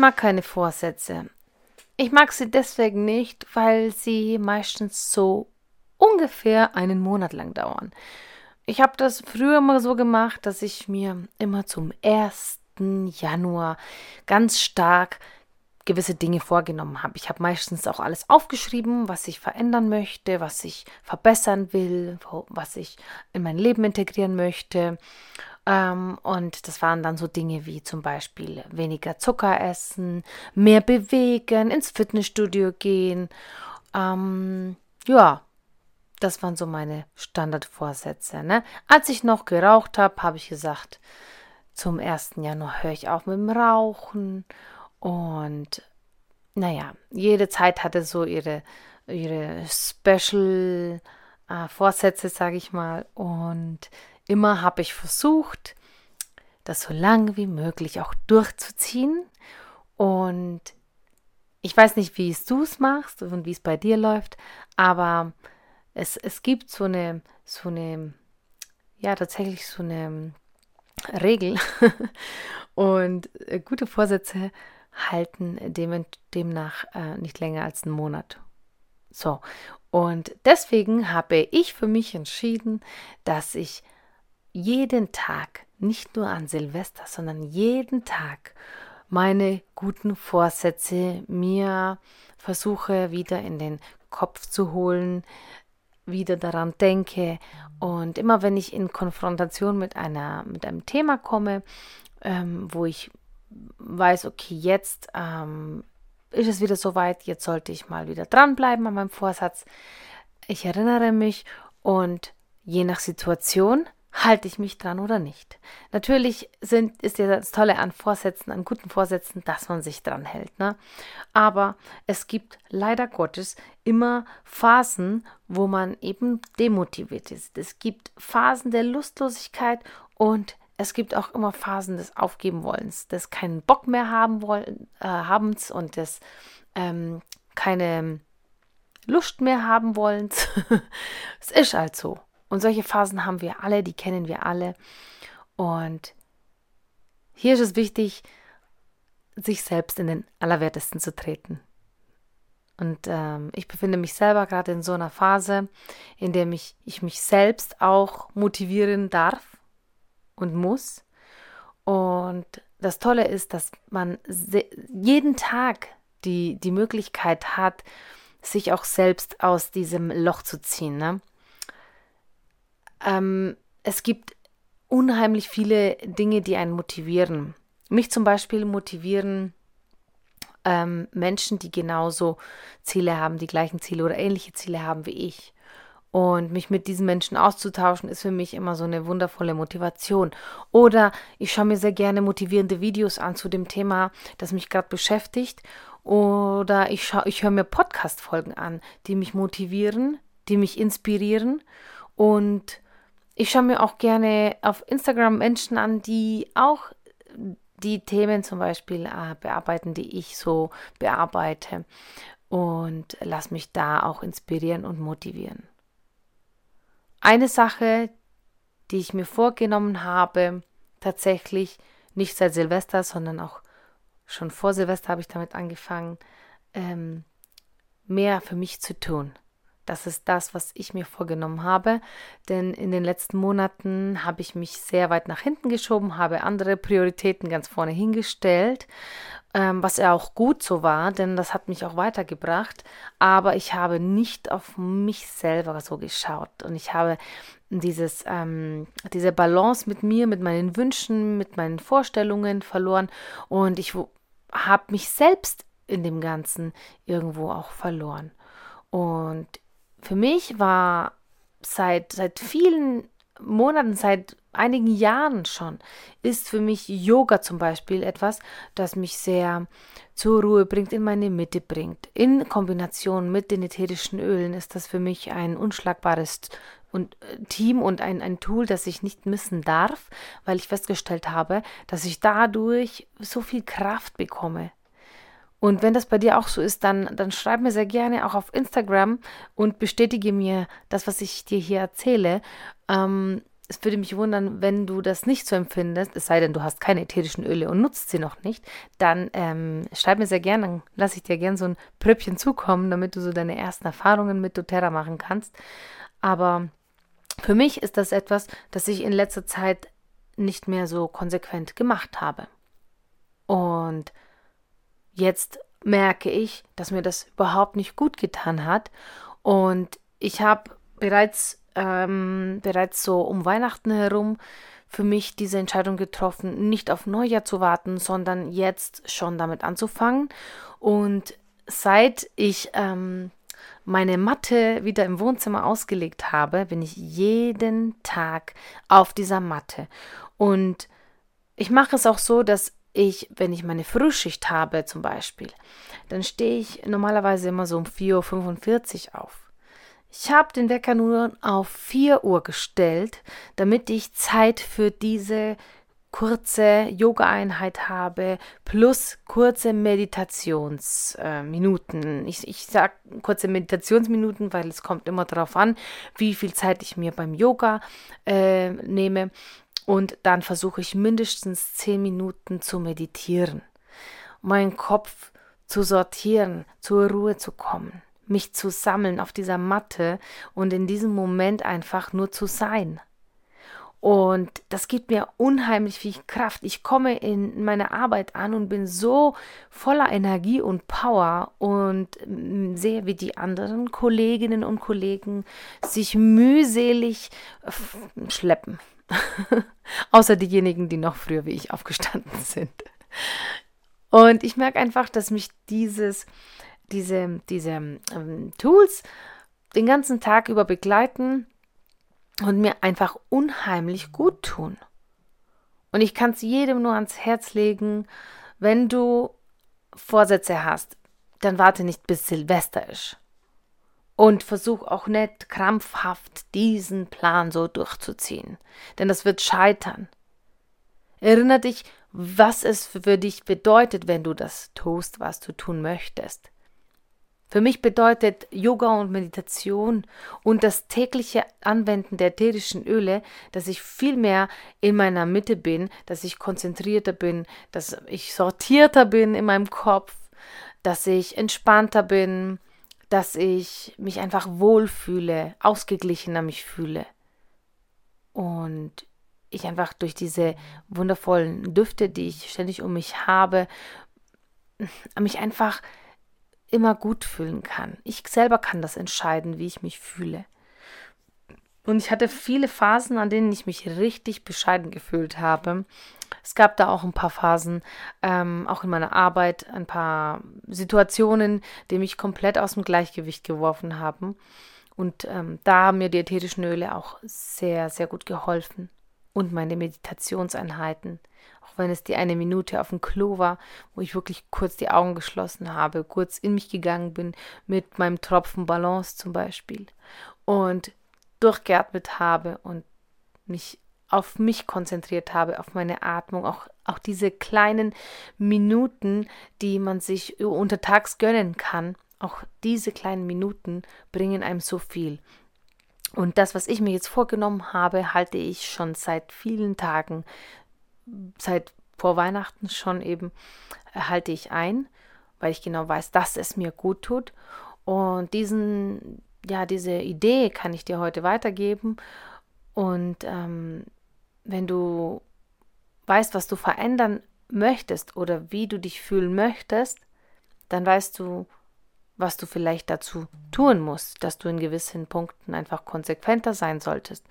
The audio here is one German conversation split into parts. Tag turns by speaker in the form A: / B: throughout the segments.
A: Mag keine Vorsätze. Ich mag sie deswegen nicht, weil sie meistens so ungefähr einen Monat lang dauern. Ich habe das früher mal so gemacht, dass ich mir immer zum 1. Januar ganz stark gewisse Dinge vorgenommen habe. Ich habe meistens auch alles aufgeschrieben, was ich verändern möchte, was ich verbessern will, was ich in mein Leben integrieren möchte. Ähm, und das waren dann so Dinge wie zum Beispiel weniger Zucker essen, mehr bewegen, ins Fitnessstudio gehen. Ähm, ja, das waren so meine Standardvorsätze. Ne? Als ich noch geraucht habe, habe ich gesagt, zum 1. Januar höre ich auf mit dem Rauchen. Und naja, jede Zeit hatte so ihre, ihre Special äh, Vorsätze, sage ich mal. Und Immer habe ich versucht, das so lange wie möglich auch durchzuziehen. Und ich weiß nicht, wie es du es machst und wie es bei dir läuft, aber es, es gibt so eine, so eine, ja, tatsächlich so eine Regel. und äh, gute Vorsätze halten dem, demnach äh, nicht länger als einen Monat. So, und deswegen habe ich für mich entschieden, dass ich jeden Tag, nicht nur an Silvester, sondern jeden Tag meine guten Vorsätze mir versuche wieder in den Kopf zu holen, wieder daran denke und immer wenn ich in Konfrontation mit einer mit einem Thema komme, ähm, wo ich weiß, okay, jetzt ähm, ist es wieder soweit, jetzt sollte ich mal wieder dranbleiben an meinem Vorsatz. Ich erinnere mich und je nach Situation halte ich mich dran oder nicht. Natürlich sind, ist ja das Tolle an Vorsätzen, an guten Vorsätzen, dass man sich dran hält. Ne? Aber es gibt leider Gottes immer Phasen, wo man eben demotiviert ist. Es gibt Phasen der Lustlosigkeit und es gibt auch immer Phasen des Aufgebenwollens, des keinen Bock mehr haben wollen, äh, habens und des ähm, keine Lust mehr haben wollens. es ist halt so. Und solche Phasen haben wir alle, die kennen wir alle. Und hier ist es wichtig, sich selbst in den Allerwertesten zu treten. Und ähm, ich befinde mich selber gerade in so einer Phase, in der mich, ich mich selbst auch motivieren darf und muss. Und das Tolle ist, dass man jeden Tag die, die Möglichkeit hat, sich auch selbst aus diesem Loch zu ziehen. Ne? Ähm, es gibt unheimlich viele Dinge, die einen motivieren. Mich zum Beispiel motivieren ähm, Menschen, die genauso Ziele haben, die gleichen Ziele oder ähnliche Ziele haben wie ich. Und mich mit diesen Menschen auszutauschen, ist für mich immer so eine wundervolle Motivation. Oder ich schaue mir sehr gerne motivierende Videos an zu dem Thema, das mich gerade beschäftigt. Oder ich, ich höre mir Podcast-Folgen an, die mich motivieren, die mich inspirieren und ich schaue mir auch gerne auf Instagram Menschen an, die auch die Themen zum Beispiel äh, bearbeiten, die ich so bearbeite und lass mich da auch inspirieren und motivieren. Eine Sache, die ich mir vorgenommen habe, tatsächlich nicht seit Silvester, sondern auch schon vor Silvester habe ich damit angefangen, ähm, mehr für mich zu tun. Das ist das, was ich mir vorgenommen habe. Denn in den letzten Monaten habe ich mich sehr weit nach hinten geschoben, habe andere Prioritäten ganz vorne hingestellt, ähm, was ja auch gut so war, denn das hat mich auch weitergebracht. Aber ich habe nicht auf mich selber so geschaut und ich habe dieses, ähm, diese Balance mit mir, mit meinen Wünschen, mit meinen Vorstellungen verloren und ich habe mich selbst in dem Ganzen irgendwo auch verloren. Und für mich war seit, seit vielen Monaten, seit einigen Jahren schon ist für mich Yoga zum Beispiel etwas, das mich sehr zur Ruhe bringt, in meine Mitte bringt. In Kombination mit den ätherischen Ölen ist das für mich ein unschlagbares und, äh, Team und ein, ein Tool, das ich nicht missen darf, weil ich festgestellt habe, dass ich dadurch so viel Kraft bekomme. Und wenn das bei dir auch so ist, dann, dann schreib mir sehr gerne auch auf Instagram und bestätige mir das, was ich dir hier erzähle. Ähm, es würde mich wundern, wenn du das nicht so empfindest, es sei denn, du hast keine ätherischen Öle und nutzt sie noch nicht, dann ähm, schreib mir sehr gerne, dann lasse ich dir gerne so ein Pröppchen zukommen, damit du so deine ersten Erfahrungen mit doTERRA machen kannst. Aber für mich ist das etwas, das ich in letzter Zeit nicht mehr so konsequent gemacht habe. Und jetzt merke ich, dass mir das überhaupt nicht gut getan hat. Und ich habe bereits ähm, bereits so um Weihnachten herum für mich diese Entscheidung getroffen, nicht auf Neujahr zu warten, sondern jetzt schon damit anzufangen. Und seit ich ähm, meine Matte wieder im Wohnzimmer ausgelegt habe, bin ich jeden Tag auf dieser Matte. Und ich mache es auch so, dass ich, wenn ich meine Frühschicht habe zum Beispiel, dann stehe ich normalerweise immer so um 4.45 Uhr auf. Ich habe den Wecker nur auf 4 Uhr gestellt, damit ich Zeit für diese kurze Yoga-Einheit habe, plus kurze Meditationsminuten. Äh, ich, ich sage kurze Meditationsminuten, weil es kommt immer darauf an, wie viel Zeit ich mir beim Yoga äh, nehme. Und dann versuche ich mindestens 10 Minuten zu meditieren, meinen Kopf zu sortieren, zur Ruhe zu kommen mich zu sammeln auf dieser Matte und in diesem Moment einfach nur zu sein. Und das gibt mir unheimlich viel Kraft. Ich komme in meine Arbeit an und bin so voller Energie und Power und mm, sehe, wie die anderen Kolleginnen und Kollegen sich mühselig schleppen. Außer diejenigen, die noch früher wie ich aufgestanden sind. Und ich merke einfach, dass mich dieses diese, diese ähm, Tools den ganzen Tag über begleiten und mir einfach unheimlich gut tun. Und ich kann es jedem nur ans Herz legen, wenn du Vorsätze hast, dann warte nicht bis Silvester ist. Und versuch auch nicht krampfhaft diesen Plan so durchzuziehen, denn das wird scheitern. Erinnere dich, was es für dich bedeutet, wenn du das tust, was du tun möchtest. Für mich bedeutet Yoga und Meditation und das tägliche Anwenden der ätherischen Öle, dass ich viel mehr in meiner Mitte bin, dass ich konzentrierter bin, dass ich sortierter bin in meinem Kopf, dass ich entspannter bin, dass ich mich einfach wohlfühle, ausgeglichener mich fühle. Und ich einfach durch diese wundervollen Düfte, die ich ständig um mich habe, mich einfach immer gut fühlen kann. Ich selber kann das entscheiden, wie ich mich fühle. Und ich hatte viele Phasen, an denen ich mich richtig bescheiden gefühlt habe. Es gab da auch ein paar Phasen, ähm, auch in meiner Arbeit, ein paar Situationen, die mich komplett aus dem Gleichgewicht geworfen haben. Und ähm, da haben mir die ätherischen Öle auch sehr, sehr gut geholfen. Und meine Meditationseinheiten auch wenn es die eine Minute auf dem Klo war, wo ich wirklich kurz die Augen geschlossen habe, kurz in mich gegangen bin mit meinem Tropfen Balance zum Beispiel und durchgeatmet habe und mich auf mich konzentriert habe, auf meine Atmung, auch, auch diese kleinen Minuten, die man sich untertags gönnen kann, auch diese kleinen Minuten bringen einem so viel. Und das, was ich mir jetzt vorgenommen habe, halte ich schon seit vielen Tagen seit vor Weihnachten schon eben halte ich ein, weil ich genau weiß, dass es mir gut tut. Und diesen, ja, diese Idee kann ich dir heute weitergeben. Und ähm, wenn du weißt, was du verändern möchtest oder wie du dich fühlen möchtest, dann weißt du, was du vielleicht dazu tun musst, dass du in gewissen Punkten einfach konsequenter sein solltest.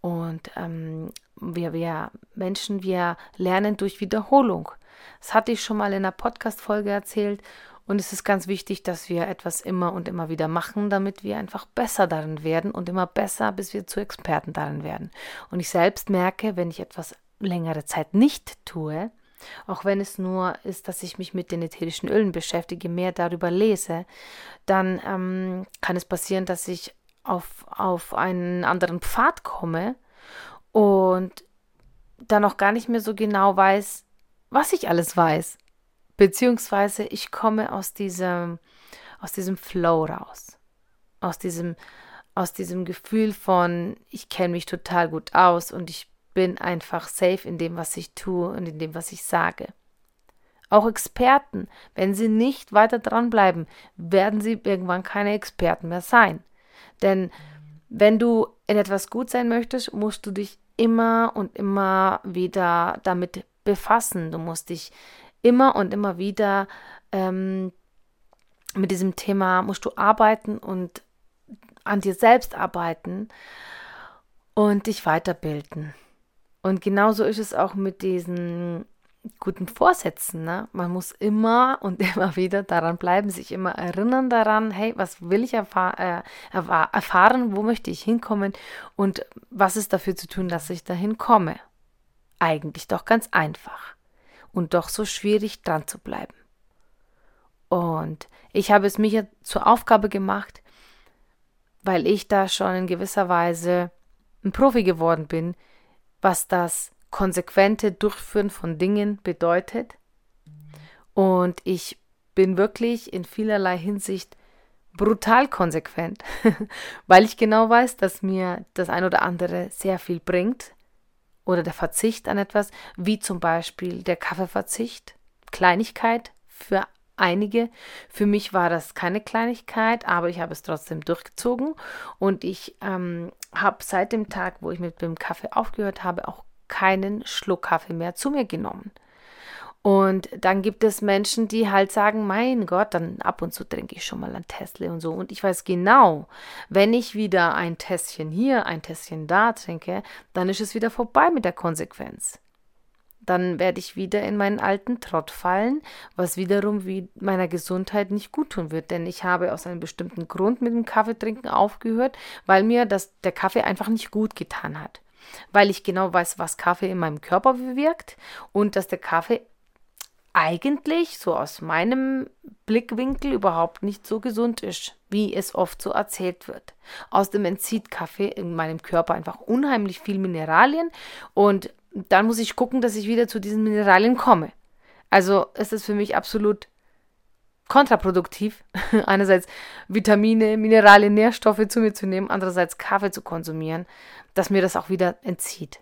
A: Und ähm, wir, wir Menschen, wir lernen durch Wiederholung. Das hatte ich schon mal in einer Podcast-Folge erzählt. Und es ist ganz wichtig, dass wir etwas immer und immer wieder machen, damit wir einfach besser darin werden und immer besser, bis wir zu Experten darin werden. Und ich selbst merke, wenn ich etwas längere Zeit nicht tue, auch wenn es nur ist, dass ich mich mit den ätherischen Ölen beschäftige, mehr darüber lese, dann ähm, kann es passieren, dass ich auf, auf einen anderen Pfad komme und dann auch gar nicht mehr so genau weiß, was ich alles weiß. Beziehungsweise ich komme aus diesem, aus diesem Flow raus. Aus diesem, aus diesem Gefühl von, ich kenne mich total gut aus und ich bin einfach safe in dem, was ich tue und in dem, was ich sage. Auch Experten, wenn sie nicht weiter dranbleiben, werden sie irgendwann keine Experten mehr sein. Denn wenn du in etwas gut sein möchtest, musst du dich immer und immer wieder damit befassen. Du musst dich immer und immer wieder ähm, mit diesem Thema musst du arbeiten und an dir selbst arbeiten und dich weiterbilden. Und genauso ist es auch mit diesen guten Vorsätzen. Ne? Man muss immer und immer wieder daran bleiben, sich immer erinnern daran, hey, was will ich erfahr äh, erfahren, wo möchte ich hinkommen und was ist dafür zu tun, dass ich dahin komme. Eigentlich doch ganz einfach und doch so schwierig dran zu bleiben. Und ich habe es mir zur Aufgabe gemacht, weil ich da schon in gewisser Weise ein Profi geworden bin, was das konsequente Durchführen von Dingen bedeutet. Und ich bin wirklich in vielerlei Hinsicht brutal konsequent, weil ich genau weiß, dass mir das ein oder andere sehr viel bringt, oder der Verzicht an etwas, wie zum Beispiel der Kaffeeverzicht. Kleinigkeit für einige. Für mich war das keine Kleinigkeit, aber ich habe es trotzdem durchgezogen und ich ähm, habe seit dem Tag, wo ich mit dem Kaffee aufgehört habe, auch keinen Schluck Kaffee mehr zu mir genommen. Und dann gibt es Menschen, die halt sagen, mein Gott, dann ab und zu trinke ich schon mal ein Tesla und so. Und ich weiß genau, wenn ich wieder ein Tässchen hier, ein Tässchen da trinke, dann ist es wieder vorbei mit der Konsequenz. Dann werde ich wieder in meinen alten Trott fallen, was wiederum wie meiner Gesundheit nicht gut tun wird. Denn ich habe aus einem bestimmten Grund mit dem Kaffeetrinken aufgehört, weil mir das, der Kaffee einfach nicht gut getan hat weil ich genau weiß, was Kaffee in meinem Körper bewirkt und dass der Kaffee eigentlich, so aus meinem Blickwinkel, überhaupt nicht so gesund ist, wie es oft so erzählt wird. Außerdem entzieht Kaffee in meinem Körper einfach unheimlich viel Mineralien und dann muss ich gucken, dass ich wieder zu diesen Mineralien komme. Also ist es für mich absolut kontraproduktiv, einerseits Vitamine, Mineralien, Nährstoffe zu mir zu nehmen, andererseits Kaffee zu konsumieren, dass mir das auch wieder entzieht.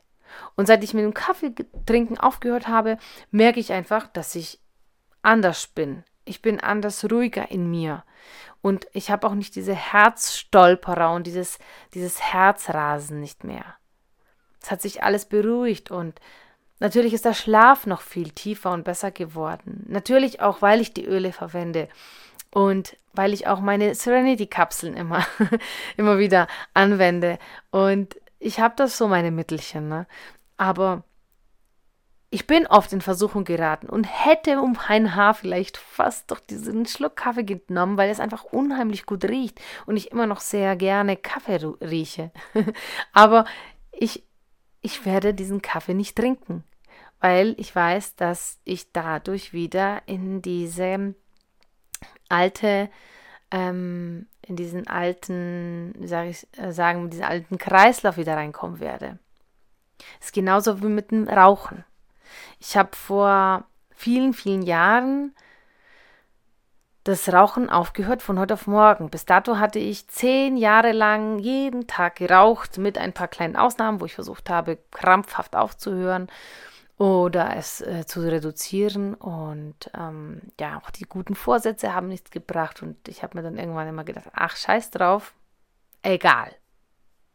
A: Und seit ich mit dem Kaffee trinken aufgehört habe, merke ich einfach, dass ich anders bin. Ich bin anders ruhiger in mir. Und ich habe auch nicht diese Herzstolperer und dieses, dieses Herzrasen nicht mehr. Es hat sich alles beruhigt und natürlich ist der Schlaf noch viel tiefer und besser geworden. Natürlich auch, weil ich die Öle verwende und weil ich auch meine Serenity-Kapseln immer, immer wieder anwende. Und ich habe das so meine Mittelchen, ne? Aber ich bin oft in Versuchung geraten und hätte um ein Haar vielleicht fast doch diesen Schluck Kaffee genommen, weil es einfach unheimlich gut riecht und ich immer noch sehr gerne Kaffee rieche. Aber ich, ich werde diesen Kaffee nicht trinken, weil ich weiß, dass ich dadurch wieder in diese alte ähm, in diesen alten, sage ich äh, sagen, diesen alten Kreislauf wieder reinkommen werde. Das ist genauso wie mit dem Rauchen. Ich habe vor vielen, vielen Jahren das Rauchen aufgehört von heute auf morgen. Bis dato hatte ich zehn Jahre lang jeden Tag geraucht, mit ein paar kleinen Ausnahmen, wo ich versucht habe, krampfhaft aufzuhören oder es äh, zu reduzieren. Und ähm, ja, auch die guten Vorsätze haben nichts gebracht. Und ich habe mir dann irgendwann immer gedacht, ach, scheiß drauf, egal.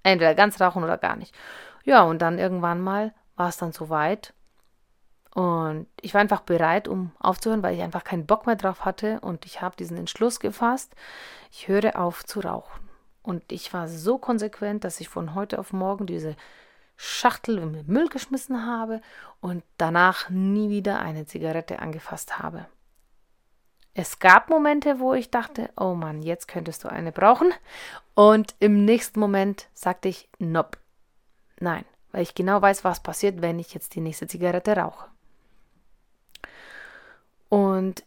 A: Entweder ganz rauchen oder gar nicht. Ja, und dann irgendwann mal war es dann soweit. Und ich war einfach bereit, um aufzuhören, weil ich einfach keinen Bock mehr drauf hatte. Und ich habe diesen Entschluss gefasst, ich höre auf zu rauchen. Und ich war so konsequent, dass ich von heute auf morgen diese Schachtel den Müll geschmissen habe und danach nie wieder eine Zigarette angefasst habe. Es gab Momente, wo ich dachte, oh Mann, jetzt könntest du eine brauchen. Und im nächsten Moment sagte ich, nope. Nein, weil ich genau weiß, was passiert, wenn ich jetzt die nächste Zigarette rauche. Und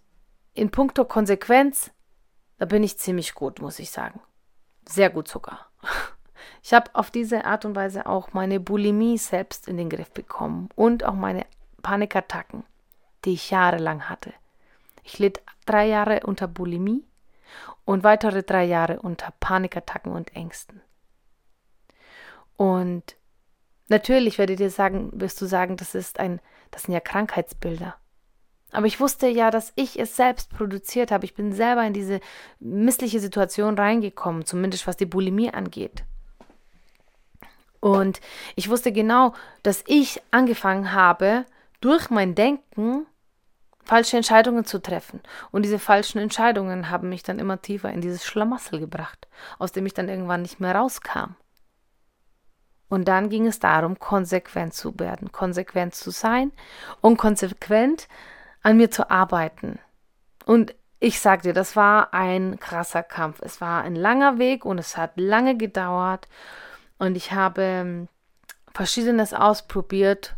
A: in puncto Konsequenz, da bin ich ziemlich gut, muss ich sagen. Sehr gut sogar. Ich habe auf diese Art und Weise auch meine Bulimie selbst in den Griff bekommen und auch meine Panikattacken, die ich jahrelang hatte. Ich litt drei Jahre unter Bulimie und weitere drei Jahre unter Panikattacken und Ängsten. Und natürlich werdet ihr sagen, wirst du sagen, das ist ein, das sind ja Krankheitsbilder. Aber ich wusste ja, dass ich es selbst produziert habe. Ich bin selber in diese missliche Situation reingekommen, zumindest was die Bulimie angeht. Und ich wusste genau, dass ich angefangen habe, durch mein Denken falsche Entscheidungen zu treffen. Und diese falschen Entscheidungen haben mich dann immer tiefer in dieses Schlamassel gebracht, aus dem ich dann irgendwann nicht mehr rauskam. Und dann ging es darum, konsequent zu werden, konsequent zu sein und konsequent an mir zu arbeiten. Und ich sag dir, das war ein krasser Kampf. Es war ein langer Weg und es hat lange gedauert. Und ich habe ähm, Verschiedenes ausprobiert.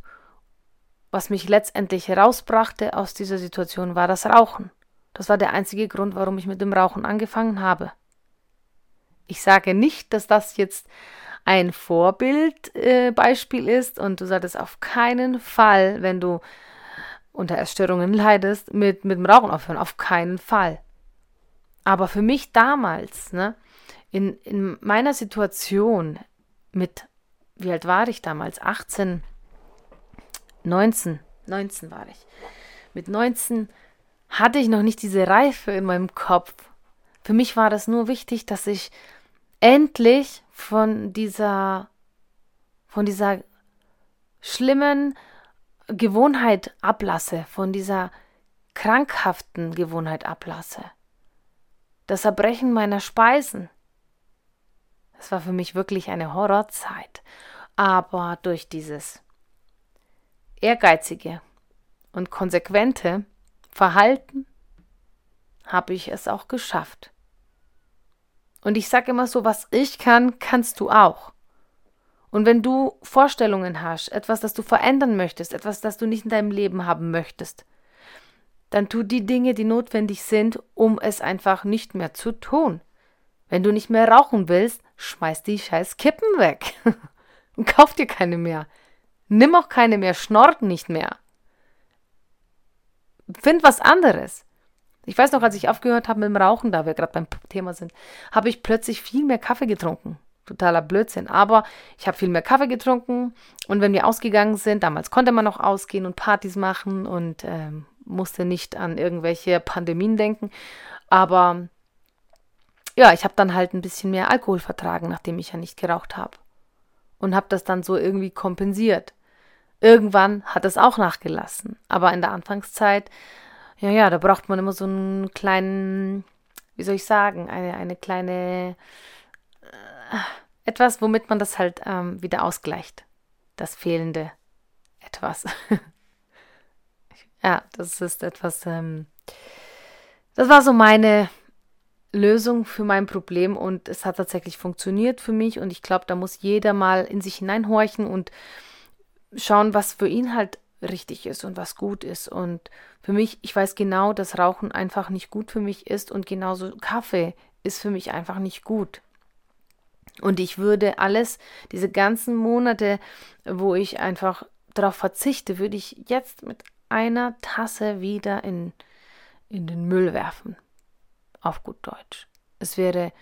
A: Was mich letztendlich herausbrachte aus dieser Situation war das Rauchen. Das war der einzige Grund, warum ich mit dem Rauchen angefangen habe. Ich sage nicht, dass das jetzt ein Vorbildbeispiel äh, ist und du solltest auf keinen Fall, wenn du unter Essstörungen leidest, mit, mit dem Rauchen aufhören. Auf keinen Fall. Aber für mich damals, ne, in, in meiner Situation mit, wie alt war ich damals? 18, 19, 19 war ich. Mit 19 hatte ich noch nicht diese Reife in meinem Kopf. Für mich war das nur wichtig, dass ich endlich von dieser, von dieser schlimmen Gewohnheit ablasse, von dieser krankhaften Gewohnheit ablasse. Das Erbrechen meiner Speisen. Das war für mich wirklich eine Horrorzeit. Aber durch dieses ehrgeizige und konsequente Verhalten habe ich es auch geschafft. Und ich sage immer so, was ich kann, kannst du auch. Und wenn du Vorstellungen hast, etwas, das du verändern möchtest, etwas, das du nicht in deinem Leben haben möchtest, dann tu die Dinge, die notwendig sind, um es einfach nicht mehr zu tun. Wenn du nicht mehr rauchen willst, schmeiß die scheiß Kippen weg und kauf dir keine mehr. Nimm auch keine mehr, schnort nicht mehr. Find was anderes. Ich weiß noch, als ich aufgehört habe mit dem Rauchen, da wir gerade beim Thema sind, habe ich plötzlich viel mehr Kaffee getrunken totaler Blödsinn. Aber ich habe viel mehr Kaffee getrunken und wenn wir ausgegangen sind, damals konnte man noch ausgehen und Partys machen und ähm, musste nicht an irgendwelche Pandemien denken. Aber ja, ich habe dann halt ein bisschen mehr Alkohol vertragen, nachdem ich ja nicht geraucht habe. Und habe das dann so irgendwie kompensiert. Irgendwann hat es auch nachgelassen. Aber in der Anfangszeit, ja, ja, da braucht man immer so einen kleinen, wie soll ich sagen, eine, eine kleine etwas, womit man das halt ähm, wieder ausgleicht. Das fehlende etwas. ja, das ist etwas, ähm, das war so meine Lösung für mein Problem und es hat tatsächlich funktioniert für mich und ich glaube, da muss jeder mal in sich hineinhorchen und schauen, was für ihn halt richtig ist und was gut ist. Und für mich, ich weiß genau, dass Rauchen einfach nicht gut für mich ist und genauso Kaffee ist für mich einfach nicht gut. Und ich würde alles, diese ganzen Monate, wo ich einfach darauf verzichte, würde ich jetzt mit einer Tasse wieder in, in den Müll werfen. Auf gut Deutsch. Es wäre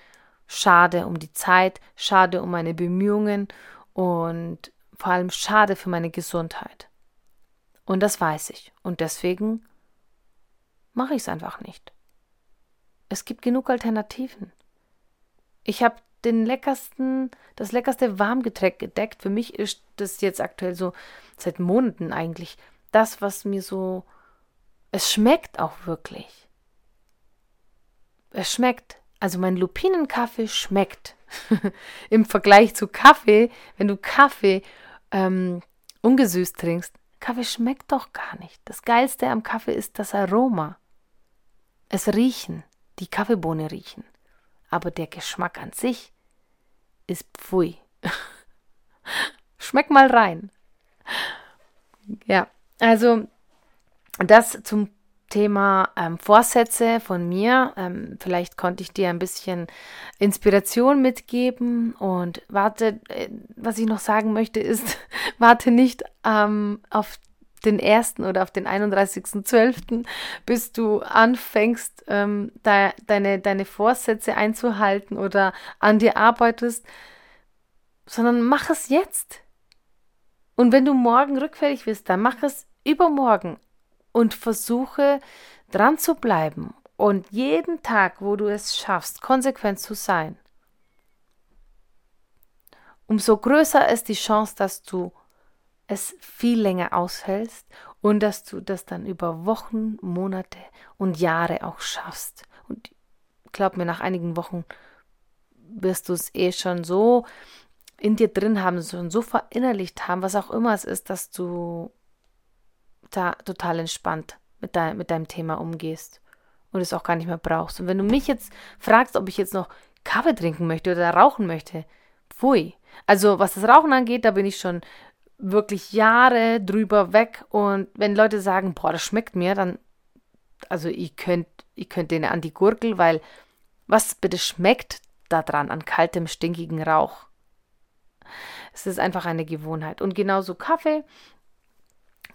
A: schade um die Zeit, schade um meine Bemühungen und vor allem schade für meine Gesundheit. Und das weiß ich. Und deswegen mache ich es einfach nicht. Es gibt genug Alternativen. Ich habe den leckersten, das leckerste Warmgetränk gedeckt. Für mich ist das jetzt aktuell so seit Monaten eigentlich das, was mir so. Es schmeckt auch wirklich. Es schmeckt. Also mein Lupinenkaffee schmeckt. Im Vergleich zu Kaffee, wenn du Kaffee ähm, ungesüßt trinkst, Kaffee schmeckt doch gar nicht. Das Geilste am Kaffee ist das Aroma. es riechen, die Kaffeebohne riechen. Aber der Geschmack an sich ist pfui. Schmeck mal rein. Ja, also das zum Thema ähm, Vorsätze von mir. Ähm, vielleicht konnte ich dir ein bisschen Inspiration mitgeben und warte, äh, was ich noch sagen möchte, ist, warte nicht ähm, auf den 1. oder auf den 31.12., bis du anfängst, ähm, de deine, deine Vorsätze einzuhalten oder an dir arbeitest, sondern mach es jetzt. Und wenn du morgen rückfällig wirst, dann mach es übermorgen und versuche dran zu bleiben und jeden Tag, wo du es schaffst, konsequent zu sein, umso größer ist die Chance, dass du es viel länger aushältst und dass du das dann über Wochen, Monate und Jahre auch schaffst. Und glaub mir, nach einigen Wochen wirst du es eh schon so in dir drin haben, schon so verinnerlicht haben, was auch immer es ist, dass du da total entspannt mit, dein, mit deinem Thema umgehst und es auch gar nicht mehr brauchst. Und wenn du mich jetzt fragst, ob ich jetzt noch Kaffee trinken möchte oder rauchen möchte, pfui. Also was das Rauchen angeht, da bin ich schon wirklich Jahre drüber weg. Und wenn Leute sagen, boah, das schmeckt mir, dann, also ich könnt, ich könnt denen an die Gurgel, weil was bitte schmeckt da dran an kaltem, stinkigen Rauch? Es ist einfach eine Gewohnheit. Und genauso Kaffee.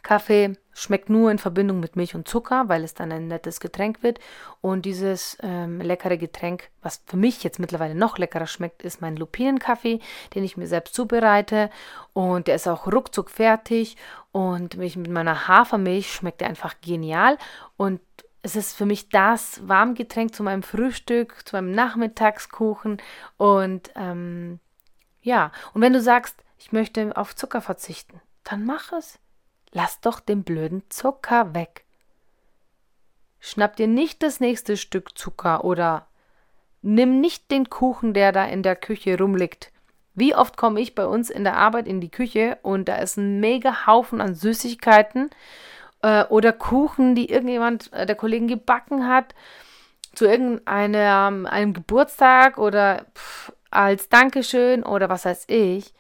A: Kaffee schmeckt nur in Verbindung mit Milch und Zucker, weil es dann ein nettes Getränk wird. Und dieses ähm, leckere Getränk, was für mich jetzt mittlerweile noch leckerer schmeckt, ist mein Lupinenkaffee, den ich mir selbst zubereite. Und der ist auch ruckzuck fertig. Und mit meiner Hafermilch schmeckt er einfach genial. Und es ist für mich das Warmgetränk zu meinem Frühstück, zu meinem Nachmittagskuchen. Und ähm, ja, und wenn du sagst, ich möchte auf Zucker verzichten, dann mach es. Lass doch den blöden Zucker weg. Schnapp dir nicht das nächste Stück Zucker oder nimm nicht den Kuchen, der da in der Küche rumliegt. Wie oft komme ich bei uns in der Arbeit in die Küche und da ist ein mega Haufen an Süßigkeiten äh, oder Kuchen, die irgendjemand äh, der Kollegen gebacken hat zu irgendeinem einem Geburtstag oder pff, als Dankeschön oder was weiß ich.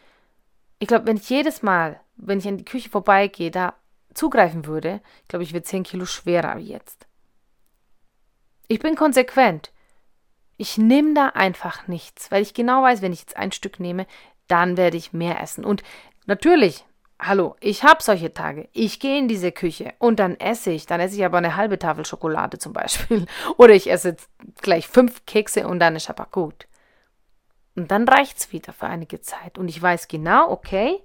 A: Ich glaube, wenn ich jedes Mal wenn ich an die Küche vorbeigehe, da zugreifen würde, glaube, ich wäre 10 Kilo schwerer jetzt. Ich bin konsequent. Ich nehme da einfach nichts, weil ich genau weiß, wenn ich jetzt ein Stück nehme, dann werde ich mehr essen. Und natürlich, hallo, ich habe solche Tage. Ich gehe in diese Küche und dann esse ich. Dann esse ich aber eine halbe Tafel Schokolade zum Beispiel. Oder ich esse gleich fünf Kekse und dann ist aber gut. Und dann reicht es wieder für einige Zeit. Und ich weiß genau, okay,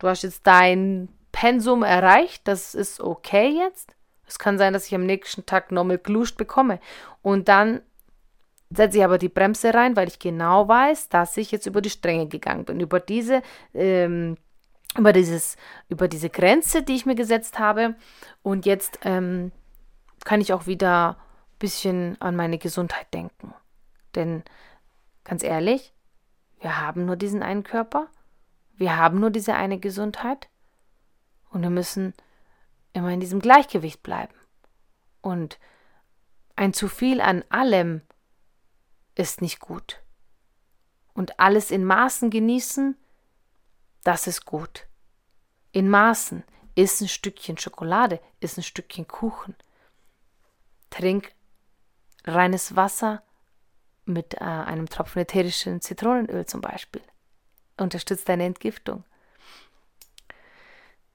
A: du hast jetzt dein Pensum erreicht, das ist okay jetzt. Es kann sein, dass ich am nächsten Tag nochmal gluscht bekomme. Und dann setze ich aber die Bremse rein, weil ich genau weiß, dass ich jetzt über die Stränge gegangen bin. Über diese, ähm, über dieses, über diese Grenze, die ich mir gesetzt habe. Und jetzt ähm, kann ich auch wieder ein bisschen an meine Gesundheit denken. Denn ganz ehrlich, wir haben nur diesen einen Körper wir haben nur diese eine Gesundheit und wir müssen immer in diesem Gleichgewicht bleiben. Und ein zu viel an allem ist nicht gut. Und alles in Maßen genießen, das ist gut. In Maßen isst ein Stückchen Schokolade, isst ein Stückchen Kuchen. Trink reines Wasser mit äh, einem Tropfen ätherischen Zitronenöl zum Beispiel unterstützt deine Entgiftung.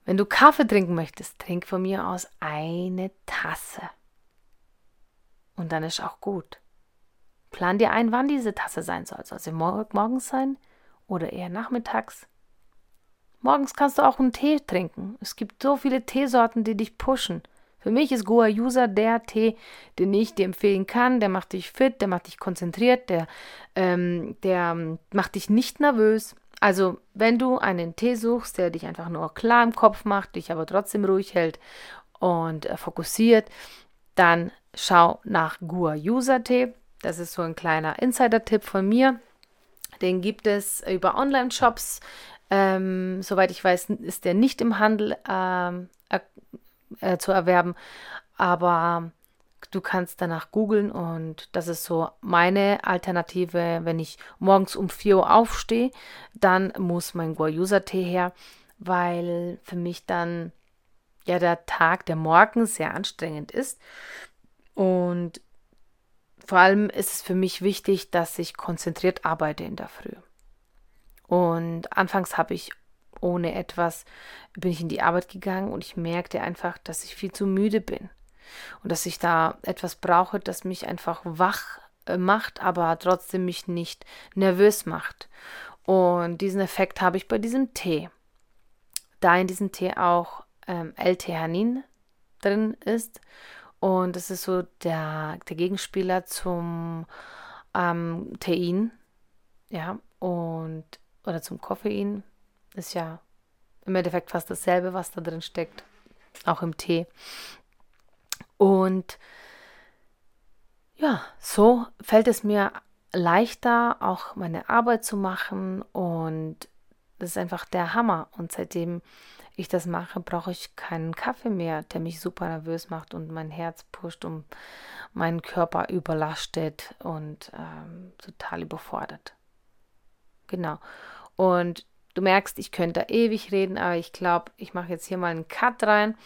A: Wenn du Kaffee trinken möchtest, trink von mir aus eine Tasse. Und dann ist auch gut. Plan dir ein, wann diese Tasse sein soll. Soll sie morgens sein oder eher nachmittags? Morgens kannst du auch einen Tee trinken. Es gibt so viele Teesorten, die dich pushen. Für mich ist Goa User der Tee, den ich dir empfehlen kann. Der macht dich fit, der macht dich konzentriert, der, ähm, der macht dich nicht nervös. Also, wenn du einen Tee suchst, der dich einfach nur klar im Kopf macht, dich aber trotzdem ruhig hält und äh, fokussiert, dann schau nach Gua User Tee. Das ist so ein kleiner Insider-Tipp von mir. Den gibt es über Online-Shops. Ähm, soweit ich weiß, ist der nicht im Handel ähm, äh, zu erwerben. Aber Du kannst danach googeln und das ist so meine Alternative. Wenn ich morgens um 4 Uhr aufstehe, dann muss mein Guayusa-Tee her, weil für mich dann ja der Tag, der Morgen sehr anstrengend ist. Und vor allem ist es für mich wichtig, dass ich konzentriert arbeite in der Früh. Und anfangs habe ich ohne etwas, bin ich in die Arbeit gegangen und ich merkte einfach, dass ich viel zu müde bin und dass ich da etwas brauche, das mich einfach wach äh, macht, aber trotzdem mich nicht nervös macht. Und diesen Effekt habe ich bei diesem Tee. Da in diesem Tee auch ähm, L-Theanin drin ist und das ist so der, der Gegenspieler zum ähm, Tein, ja, und oder zum Koffein, ist ja im Endeffekt fast dasselbe, was da drin steckt, auch im Tee. Und ja, so fällt es mir leichter, auch meine Arbeit zu machen und das ist einfach der Hammer. Und seitdem ich das mache, brauche ich keinen Kaffee mehr, der mich super nervös macht und mein Herz pusht und meinen Körper überlastet und ähm, total überfordert. Genau. Und du merkst, ich könnte ewig reden, aber ich glaube, ich mache jetzt hier mal einen Cut rein.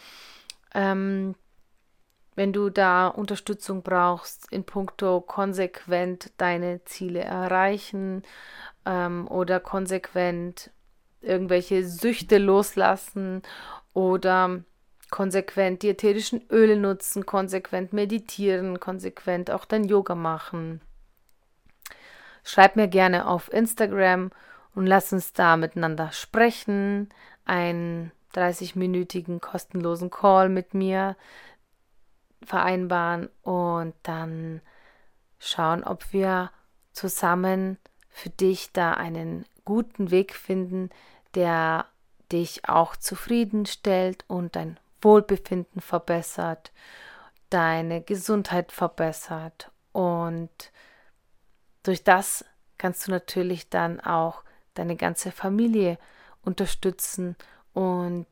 A: Ähm, wenn du da Unterstützung brauchst in puncto konsequent deine Ziele erreichen ähm, oder konsequent irgendwelche Süchte loslassen oder konsequent die ätherischen Öle nutzen, konsequent meditieren, konsequent auch dein Yoga machen. Schreib mir gerne auf Instagram und lass uns da miteinander sprechen, einen 30-minütigen kostenlosen Call mit mir vereinbaren und dann schauen, ob wir zusammen für dich da einen guten Weg finden, der dich auch zufriedenstellt und dein Wohlbefinden verbessert, deine Gesundheit verbessert. Und durch das kannst du natürlich dann auch deine ganze Familie unterstützen. Und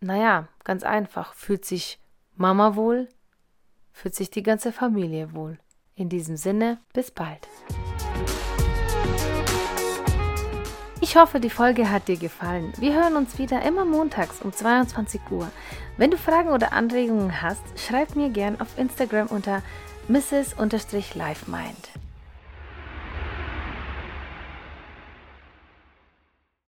A: naja, ganz einfach, fühlt sich Mama wohl, fühlt sich die ganze Familie wohl. In diesem Sinne, bis bald. Ich hoffe, die Folge hat dir gefallen. Wir hören uns wieder immer montags um 22 Uhr. Wenn du Fragen oder Anregungen hast, schreib mir gern auf Instagram unter mrs-lifemind.